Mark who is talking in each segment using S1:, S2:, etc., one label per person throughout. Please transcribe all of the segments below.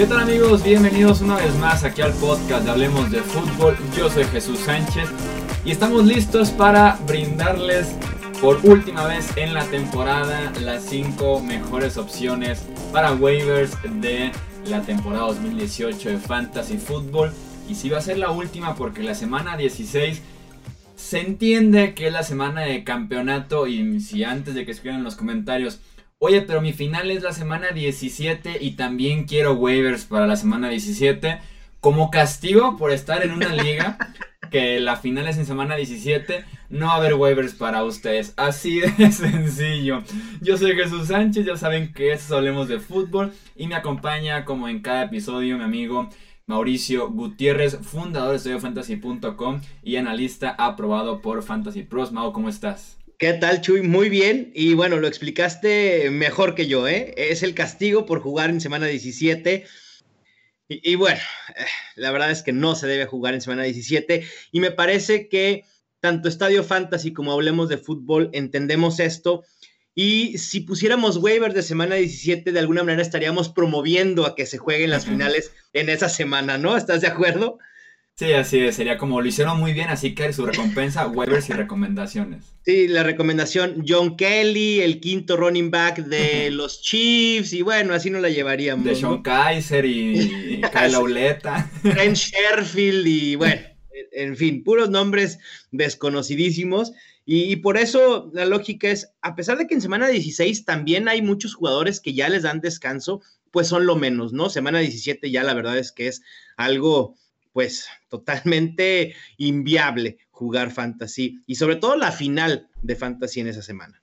S1: ¿Qué tal amigos? Bienvenidos una vez más aquí al podcast de Hablemos de Fútbol. Yo soy Jesús Sánchez y estamos listos para brindarles por última vez en la temporada las 5 mejores opciones para waivers de la temporada 2018 de Fantasy Football. Y si va a ser la última porque la semana 16 se entiende que es la semana de campeonato y si antes de que escriban en los comentarios Oye, pero mi final es la semana 17 y también quiero waivers para la semana 17. Como castigo por estar en una liga que la final es en semana 17, no va a haber waivers para ustedes. Así de sencillo. Yo soy Jesús Sánchez, ya saben que es Hablemos de Fútbol y me acompaña como en cada episodio mi amigo Mauricio Gutiérrez, fundador de StudioFantasy.com y analista aprobado por Fantasy Pros. Mau, ¿cómo estás?
S2: ¿Qué tal, Chuy? Muy bien. Y bueno, lo explicaste mejor que yo, ¿eh? Es el castigo por jugar en semana 17. Y, bueno, eh, la verdad es que no se debe jugar en semana 17. Y me parece que tanto Estadio Fantasy como hablemos de fútbol entendemos esto. Y si pusiéramos waivers de semana 17, de alguna manera estaríamos promoviendo a que se jueguen las finales en esa semana, ¿no? ¿Estás de acuerdo?
S1: Sí, así es, sería como lo hicieron muy bien, así que su recompensa, waivers y recomendaciones.
S2: Sí, la recomendación, John Kelly, el quinto running back de los Chiefs, y bueno, así no la llevaríamos.
S1: De Sean Kaiser y, Kyle Auleta.
S2: Trent Sherfield y bueno, en fin, puros nombres desconocidísimos. Y, y, por eso la lógica es, a pesar de que en semana 16 también hay muchos jugadores que ya les dan descanso, pues son lo menos, ¿no? Semana 17 ya la verdad es que es algo pues totalmente inviable jugar fantasy y sobre todo la final de fantasy en esa semana.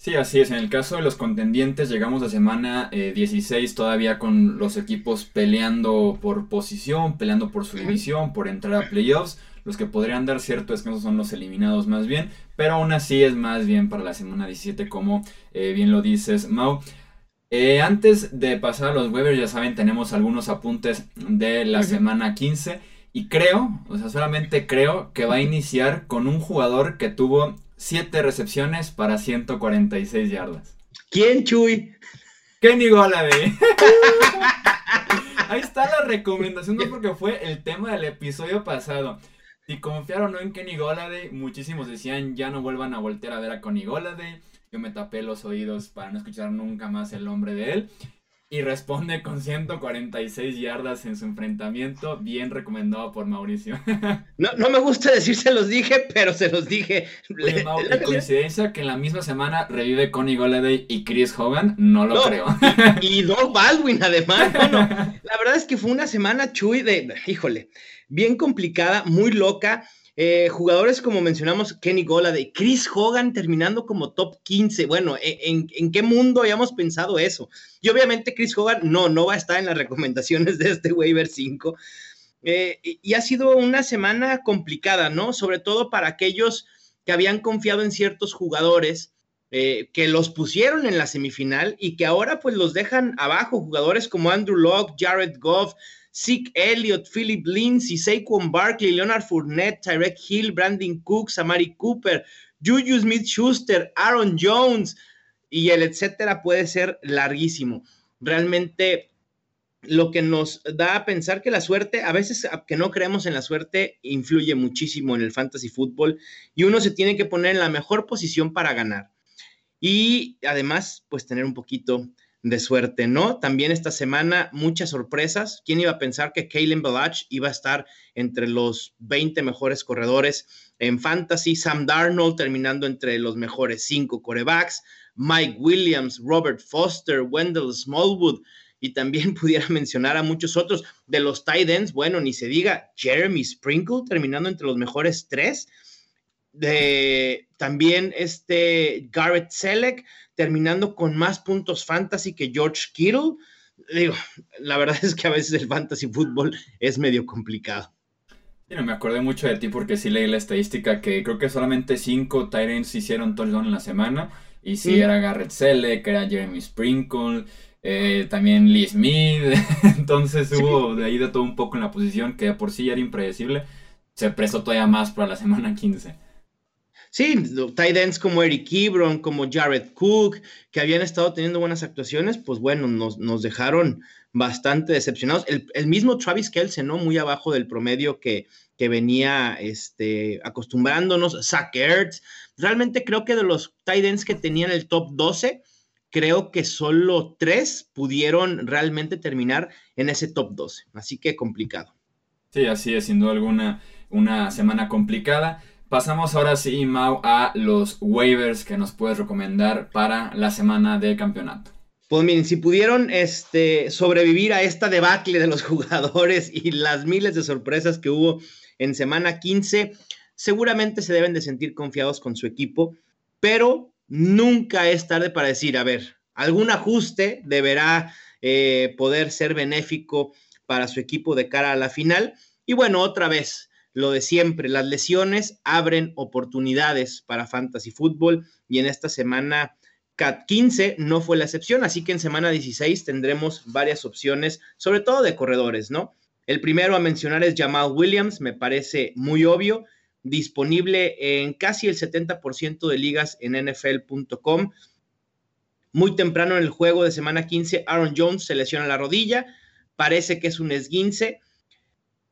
S1: Sí, así es. En el caso de los contendientes, llegamos a semana 16 eh, todavía con los equipos peleando por posición, peleando por su división, por entrar a playoffs. Los que podrían dar cierto descanso son los eliminados más bien, pero aún así es más bien para la semana 17, como eh, bien lo dices, Mau. Eh, antes de pasar a los waivers, ya saben, tenemos algunos apuntes de la semana 15. Y creo, o sea, solamente creo que va a iniciar con un jugador que tuvo 7 recepciones para 146 yardas.
S2: ¿Quién, Chuy?
S1: Kenny Golladay. Ahí está la recomendación, no porque fue el tema del episodio pasado. Si confiaron o no en Kenny Golladay, muchísimos decían ya no vuelvan a voltear a ver a Kenny Golladay yo me tapé los oídos para no escuchar nunca más el nombre de él. Y responde con 146 yardas en su enfrentamiento, bien recomendado por Mauricio.
S2: No, no me gusta decir se los dije, pero se los dije.
S1: Oye, coincidencia que en la misma semana revive Connie Goladay y Chris Hogan, no lo creo.
S2: Y, y Doug Baldwin, además. la verdad es que fue una semana chuy de, híjole, bien complicada, muy loca. Eh, jugadores como mencionamos, Kenny de Chris Hogan terminando como top 15. Bueno, ¿e, ¿en, qué mundo habíamos pensado eso? Y obviamente Chris Hogan no, no va a estar en las recomendaciones de este waiver 5. Eh, y ha sido una semana complicada, ¿no? Sobre todo para aquellos que habían confiado en ciertos jugadores. Eh, que los pusieron en la semifinal y que ahora pues los dejan abajo, jugadores como Andrew Locke, Jared Goff, Zeke Elliott, Philip Lindsay, Saquon Barkley, Leonard Fournette, Tyrek Hill, Brandon Cooks, Amari Cooper, Juju Smith Schuster, Aaron Jones y el etcétera puede ser larguísimo. Realmente lo que nos da a pensar que la suerte, a veces que no creemos en la suerte, influye muchísimo en el fantasy fútbol y uno se tiene que poner en la mejor posición para ganar. Y además, pues tener un poquito de suerte, ¿no? También esta semana muchas sorpresas. ¿Quién iba a pensar que Kalen Balach iba a estar entre los 20 mejores corredores en fantasy? Sam Darnold terminando entre los mejores 5 corebacks. Mike Williams, Robert Foster, Wendell Smallwood. Y también pudiera mencionar a muchos otros de los tight ends. Bueno, ni se diga Jeremy Sprinkle terminando entre los mejores 3 de también este Garrett Selleck terminando con más puntos fantasy que George Kittle. Digo, la verdad es que a veces el fantasy fútbol es medio complicado.
S1: me acordé mucho de ti porque sí leí la estadística que creo que solamente cinco Tyrants hicieron touchdown en la semana. Y sí, mm. era Garrett Selleck, era Jeremy Sprinkle, eh, también Lee Smith. Entonces hubo de ahí de todo un poco en la posición que por sí era impredecible. Se prestó todavía más para la semana 15.
S2: Sí, tight ends como Eric Ebron, como Jared Cook, que habían estado teniendo buenas actuaciones, pues bueno, nos, dejaron bastante decepcionados. El, mismo Travis Kelce, ¿no? Muy abajo del promedio que, que venía este, acostumbrándonos. Zach Ertz. Realmente creo que de los tight ends que tenían el top 12, creo que solo tres pudieron realmente terminar en ese top 12. Así que complicado.
S1: Sí, así es, sin duda alguna, una semana complicada. Pasamos ahora sí, Mau, a los waivers que nos puedes recomendar para la semana de campeonato.
S2: Pues miren, si pudieron este, sobrevivir a esta debacle de los jugadores y las miles de sorpresas que hubo en semana 15, seguramente se deben de sentir confiados con su equipo, pero nunca es tarde para decir, a ver, algún ajuste deberá eh, poder ser benéfico para su equipo de cara a la final. Y bueno, otra vez, lo de siempre, las lesiones abren oportunidades para fantasy fútbol y en esta semana 15 no fue la excepción, así que en semana 16 tendremos varias opciones, sobre todo de corredores, ¿no? El primero a mencionar es Jamal Williams, me parece muy obvio, disponible en casi el 70% de ligas en NFL.com. Muy temprano en el juego de semana 15, Aaron Jones se lesiona la rodilla, parece que es un esguince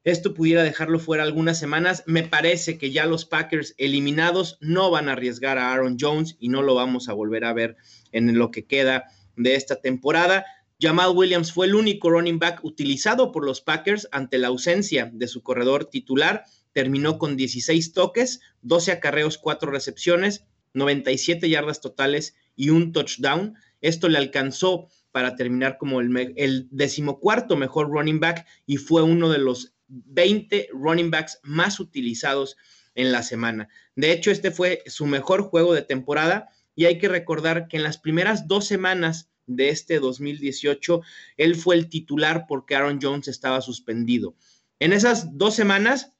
S2: esto pudiera dejarlo fuera algunas semanas. Me parece que ya los Packers eliminados no van a arriesgar a Aaron Jones y no lo vamos a volver a ver en lo que queda de esta temporada. Jamal Williams fue el único running back utilizado por los Packers ante la ausencia de su corredor titular. Terminó con 16 toques, 12 acarreos, 4 recepciones, 97 yardas totales y un touchdown. Esto le alcanzó para terminar como el, el decimocuarto mejor running back y fue uno de los 20 running backs más utilizados en la semana. De hecho, este fue su mejor juego de temporada y hay que recordar que en las primeras dos semanas de este 2018, él fue el titular porque Aaron Jones estaba suspendido. En esas dos semanas,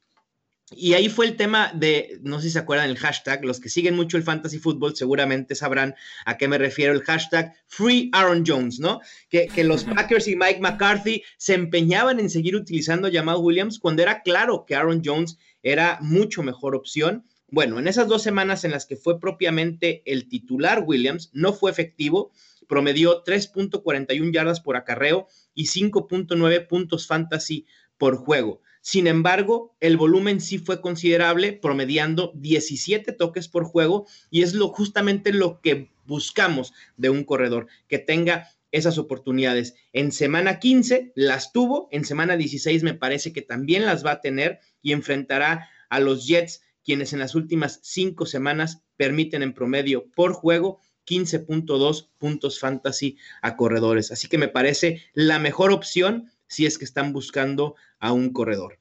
S2: y ahí fue el tema de, no sé si se acuerdan el hashtag, los que siguen mucho el fantasy fútbol seguramente sabrán a qué me refiero el hashtag Free Aaron Jones, ¿no? Que, los Packers y Mike McCarthy se empeñaban en seguir utilizando a Jamal Williams cuando era claro que Aaron Jones era mucho mejor opción. Bueno, en esas dos semanas en las que fue propiamente el titular Williams, no fue efectivo, promedió 3.41 yardas por acarreo y 5.9 puntos fantasy por juego. Sin embargo, el volumen sí fue considerable, promediando 17 toques por juego y es lo justamente lo que buscamos de un corredor, que tenga esas oportunidades. En semana 15 las tuvo, en semana 16 me parece que también las va a tener y enfrentará a los Jets, quienes en las últimas cinco semanas permiten en promedio por juego 15.2 puntos fantasy a corredores. Así que me parece la mejor opción si es que están buscando a un corredor.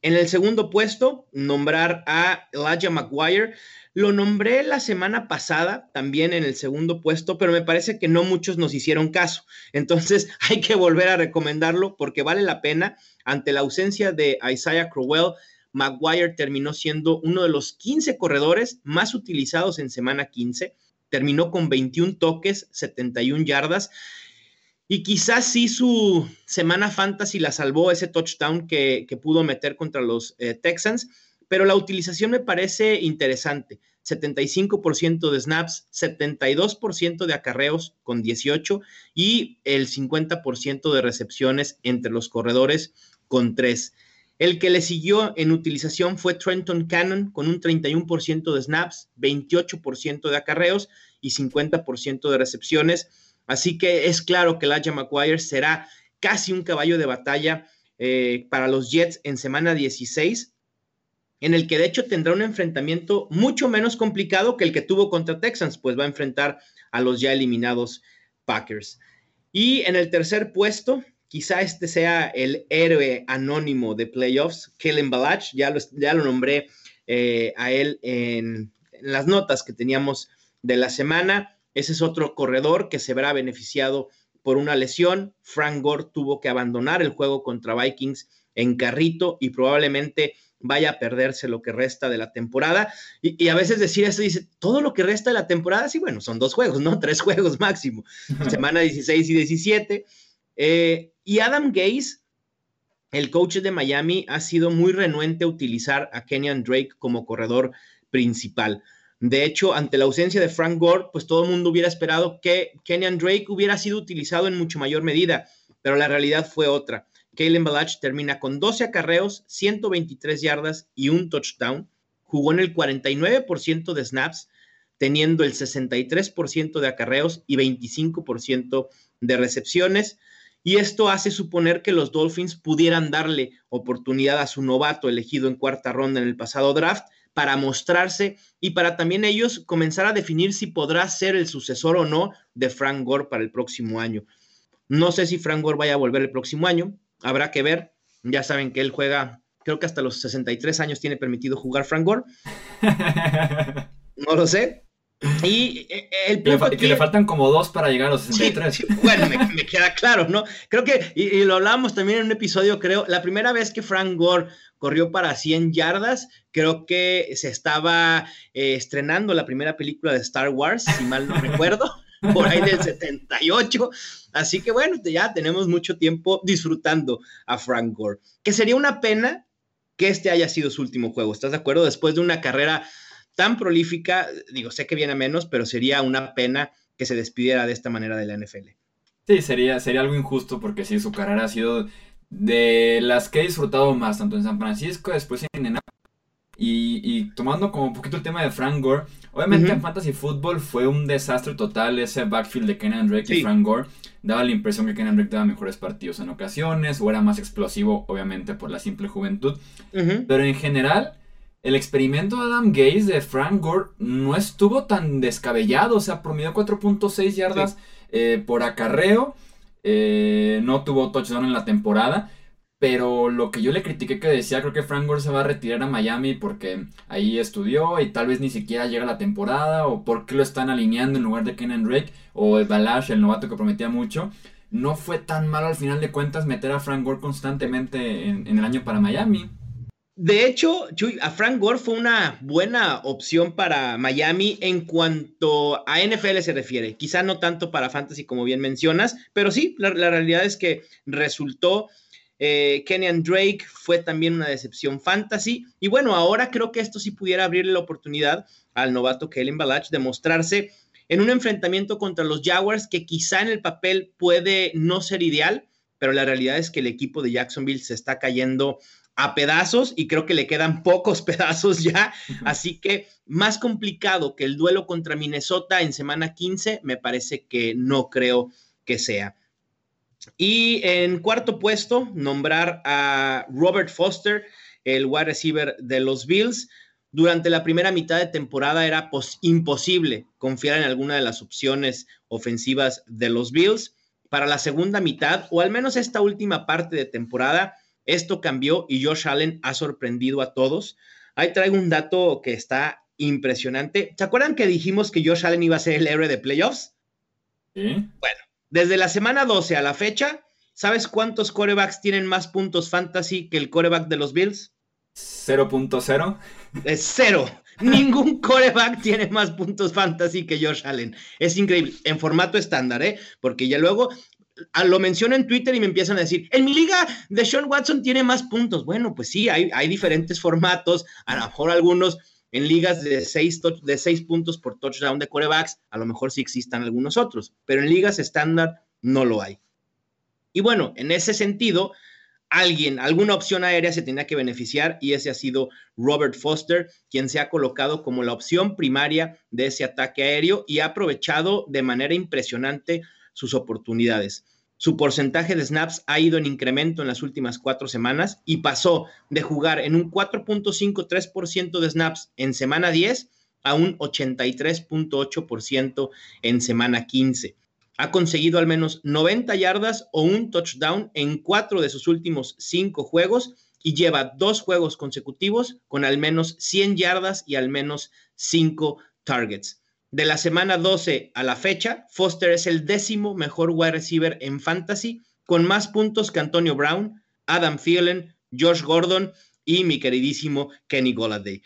S2: En el segundo puesto, nombrar a Elijah McGuire. Lo nombré la semana pasada también en el segundo puesto, pero me parece que no muchos nos hicieron caso. Entonces hay que volver a recomendarlo porque vale la pena. Ante la ausencia de Isaiah Crowell, McGuire terminó siendo uno de los 15 corredores más utilizados en semana 15. Terminó con 21 toques, 71 yardas y quizás sí su semana fantasy la salvó ese touchdown que, pudo meter contra los eh, Texans, pero la utilización me parece interesante. 75% de snaps, 72% de acarreos con 18 y el 50% de recepciones entre los corredores con 3. El que le siguió en utilización fue Trenton Cannon con un 31% de snaps, 28% de acarreos y 50% de recepciones. Así que es claro que Elijah McGuire será casi un caballo de batalla eh, para los Jets en semana 16, en el que de hecho tendrá un enfrentamiento mucho menos complicado que el que tuvo contra Texans, pues va a enfrentar a los ya eliminados Packers. Y en el tercer puesto, quizá este sea el héroe anónimo de playoffs, Kellen Balach, ya lo, nombré eh, a él en las notas que teníamos de la semana. Ese es otro corredor que se verá beneficiado por una lesión. Frank Gore tuvo que abandonar el juego contra Vikings en carrito y probablemente vaya a perderse lo que resta de la temporada. Y, a veces decir eso dice, todo lo que resta de la temporada, sí, bueno, son dos juegos, ¿no? Tres juegos máximo, semana 16 y 17. Eh, y Adam Gaze, el coach de Miami, ha sido muy renuente a utilizar a Kenyan Drake como corredor principal. De hecho, ante la ausencia de Frank Gore, pues todo el mundo hubiera esperado que Kenyan Drake hubiera sido utilizado en mucho mayor medida. pero la realidad fue otra. Kalen Balach termina con 12 acarreos, 123 yardas y un touchdown. Jugó en el 49% de snaps, teniendo el 63% de acarreos y 25% de recepciones. Y esto hace suponer que los Dolphins pudieran darle oportunidad a su novato elegido en cuarta ronda en el pasado draft para mostrarse y para también ellos comenzar a definir si podrá ser el sucesor o no de Frank Gore para el próximo año. No sé si Frank Gore vaya a volver el próximo año, habrá que ver. Ya saben que él juega, creo que hasta los 63 años tiene permitido jugar Frank Gore. No lo sé, y eh, el
S1: punto que, le, faltan como dos para llegar a los 63.
S2: bueno, me, queda claro, ¿no? Creo que, y, lo hablábamos también en un episodio, creo, la primera vez que Frank Gore corrió para 100 yardas, creo que se estaba eh, estrenando la primera película de Star Wars, si mal no recuerdo, por ahí del 78. Así que bueno, ya tenemos mucho tiempo disfrutando a Frank Gore. Que sería una pena que este haya sido su último juego, ¿estás de acuerdo? Después de una carrera tan prolífica, digo, sé que viene a menos, pero sería una pena que se despidiera de esta manera de la NFL.
S1: Sí, sería, sería algo injusto porque sí, su carrera ha sido de las que he disfrutado más, tanto en San Francisco, después en Indianapolis. Y, tomando como un poquito el tema de Frank Gore, obviamente en Fantasy Football fue un desastre total ese backfield de Kenan Drake y Frank Gore. Daba la impresión que Kenan Drake daba mejores partidos en ocasiones, o era más explosivo, obviamente por la simple juventud. Pero en general, el experimento de Adam Gaze de Frank Gore no estuvo tan descabellado, o sea, promedió 4.6 yardas eh, por acarreo, eh, no tuvo touchdown en la temporada, pero lo que yo le critiqué que decía, creo que Frank Gore se va a retirar a Miami porque ahí estudió y tal vez ni siquiera llega la temporada, o por qué lo están alineando en lugar de Kenan Drake, o Balash, el novato que prometía mucho. No fue tan malo al final de cuentas meter a Frank Gore constantemente en el año para Miami.
S2: De hecho, a Frank Gore fue una buena opción para Miami en cuanto a NFL se refiere. Quizá no tanto para Fantasy como bien mencionas, pero sí, la, realidad es que resultó. Eh, Kenyan Drake fue también una decepción fantasy. Y bueno, ahora creo que esto sí pudiera abrirle la oportunidad al novato Kellen Balach de mostrarse en un enfrentamiento contra los Jaguars que quizá en el papel puede no ser ideal, pero la realidad es que el equipo de Jacksonville se está cayendo a pedazos y creo que le quedan pocos pedazos ya. Así que más complicado que el duelo contra Minnesota en semana 15, me parece que no creo que sea. Y en cuarto puesto, nombrar a Robert Foster, el wide receiver de los Bills. Durante la primera mitad de temporada era imposible confiar en alguna de las opciones ofensivas de los Bills. Para la segunda mitad, o al menos esta última parte de temporada, esto cambió y Josh Allen ha sorprendido a todos. Ahí traigo un dato que está impresionante. ¿Se acuerdan que dijimos que Josh Allen iba a ser el héroe de playoffs?
S1: Sí.
S2: Bueno, desde la semana 12 a la fecha, ¿sabes cuántos corebacks tienen más puntos fantasy que el coreback de los Bills?
S1: 0.0.
S2: Es cero. Ningún coreback tiene más puntos fantasy que Josh Allen. Es increíble. En formato estándar, ¿eh? Porque ya luego lo menciono en Twitter y me empiezan a decir, en mi liga de Sean Watson tiene más puntos. Bueno, pues sí, hay, hay diferentes formatos, a lo mejor algunos en ligas de seis, de seis puntos por touchdown de corebacks, a lo mejor sí existan algunos otros, pero en ligas estándar no lo hay. Y bueno, en ese sentido, alguien, alguna opción aérea se tenía que beneficiar y ese ha sido Robert Foster, quien se ha colocado como la opción primaria de ese ataque aéreo y ha aprovechado de manera impresionante sus oportunidades. Su porcentaje de snaps ha ido en incremento en las últimas cuatro semanas y pasó de jugar en un 4.53% de snaps en semana 10 a un 83.8% en semana 15. Ha conseguido al menos 90 yardas o un touchdown en cuatro de sus últimos cinco juegos y lleva dos juegos consecutivos con al menos 100 yardas y al menos cinco targets. De la semana 12 a la fecha, Foster es el décimo mejor wide receiver en fantasy, con más puntos que Antonio Brown, Adam Thielen, Josh Gordon y mi queridísimo Kenny Golladay.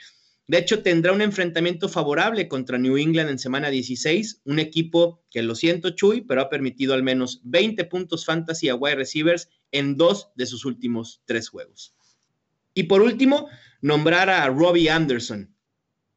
S2: De hecho, tendrá un enfrentamiento favorable contra New England en semana 16, un equipo que lo siento, Chuy, pero ha permitido al menos 20 puntos fantasy a wide receivers en dos de sus últimos tres juegos. Y por último, nombrar a Robbie Anderson,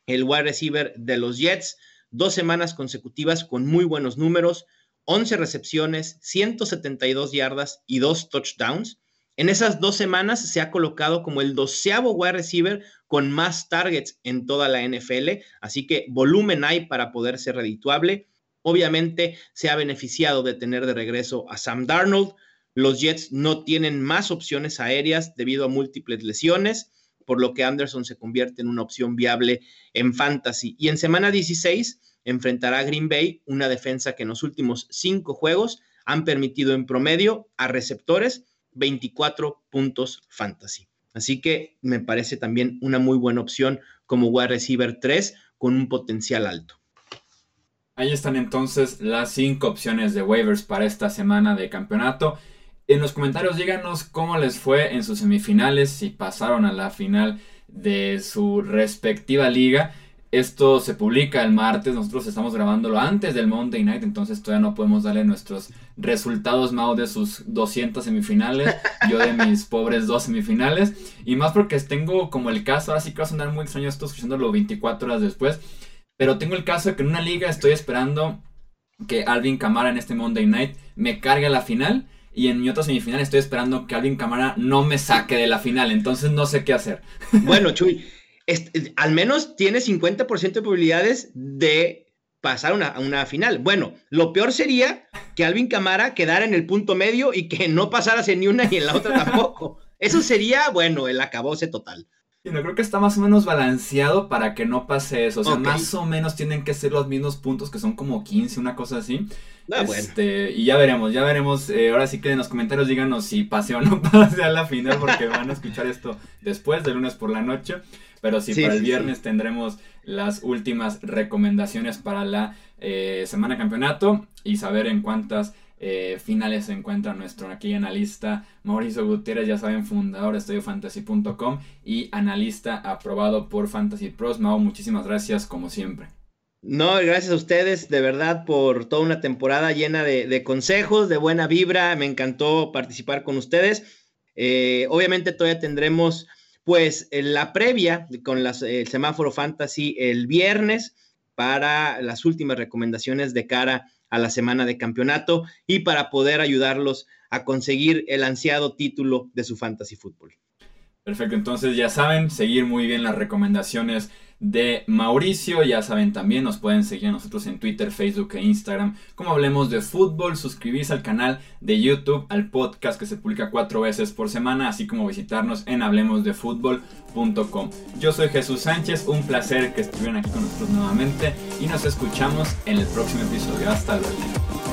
S2: el wide receiver de los Jets, dos semanas consecutivas con muy buenos números, 11 recepciones, 172 yardas y 2 touchdowns. En esas dos semanas se ha colocado como el doceavo wide receiver con más targets en toda la NFL, así que volumen hay para poder ser redituable. Obviamente se ha beneficiado de tener de regreso a Sam Darnold. Los Jets no tienen más opciones aéreas debido a múltiples lesiones, por lo que Anderson se convierte en una opción viable en fantasy. Y en semana 16 enfrentará a Green Bay, una defensa que en los últimos cinco juegos han permitido en promedio a receptores 24 puntos fantasy. Así que me parece también una muy buena opción como wide receiver 3 con un potencial alto.
S1: Ahí están entonces las cinco opciones de waivers para esta semana de campeonato. En los comentarios díganos cómo les fue en sus semifinales, si pasaron a la final de su respectiva liga. Esto se publica el martes, nosotros estamos grabándolo antes del Monday Night, entonces todavía no podemos darle nuestros resultados, Mao, de sus 200 semifinales, yo de mis pobres dos semifinales, y más porque tengo como el caso, ahora sí que va a sonar muy extraño esto escuchándolo 24 horas después, pero tengo el caso de que en una liga estoy esperando que Alvin Camara en este Monday Night me cargue a la final, y en mi otra semifinal estoy esperando que Alvin Camara no me saque de la final, entonces no sé qué hacer.
S2: Bueno, Chuy, al menos tiene 50% de probabilidades de pasar a una, final. Bueno, lo peor sería que Alvin Camara quedara en el punto medio y que no pasarase ni una ni en la otra tampoco. Eso sería, bueno, el acabose total.
S1: Y no creo que está más o menos balanceado para que no pase eso. O sea, más o menos tienen que ser los mismos puntos, que son como 15, una cosa así. Ah, este, Y ya veremos, ya veremos. Eh, ahora sí que en los comentarios díganos si pase o no pase a la final, porque van a escuchar esto después, de lunes por la noche. Pero sí, para el viernes tendremos las últimas recomendaciones para la eh, semana campeonato y saber en cuántas eh, finales se encuentra nuestro aquí analista Mauricio Gutiérrez, ya saben, fundador de estudiofantasy.com y analista aprobado por Fantasy Pros. Mau, muchísimas gracias como siempre.
S2: No, gracias a ustedes de verdad por toda una temporada llena de, consejos, de buena vibra. Me encantó participar con ustedes. Eh, obviamente todavía tendremos pues la previa con el semáforo fantasy el viernes para las últimas recomendaciones de cara a la semana de campeonato y para poder ayudarlos a conseguir el ansiado título de su fantasy fútbol.
S1: Perfecto, entonces ya saben, seguir muy bien las recomendaciones de Mauricio. Ya saben también, nos pueden seguir a nosotros en Twitter, Facebook e Instagram. Como hablemos de fútbol, suscribirse al canal de YouTube, al podcast que se publica cuatro veces por semana, así como visitarnos en hablemosdefutbol.com. Yo soy Jesús Sánchez, un placer que estuvieran aquí con nosotros nuevamente y nos escuchamos en el próximo episodio. Hasta luego.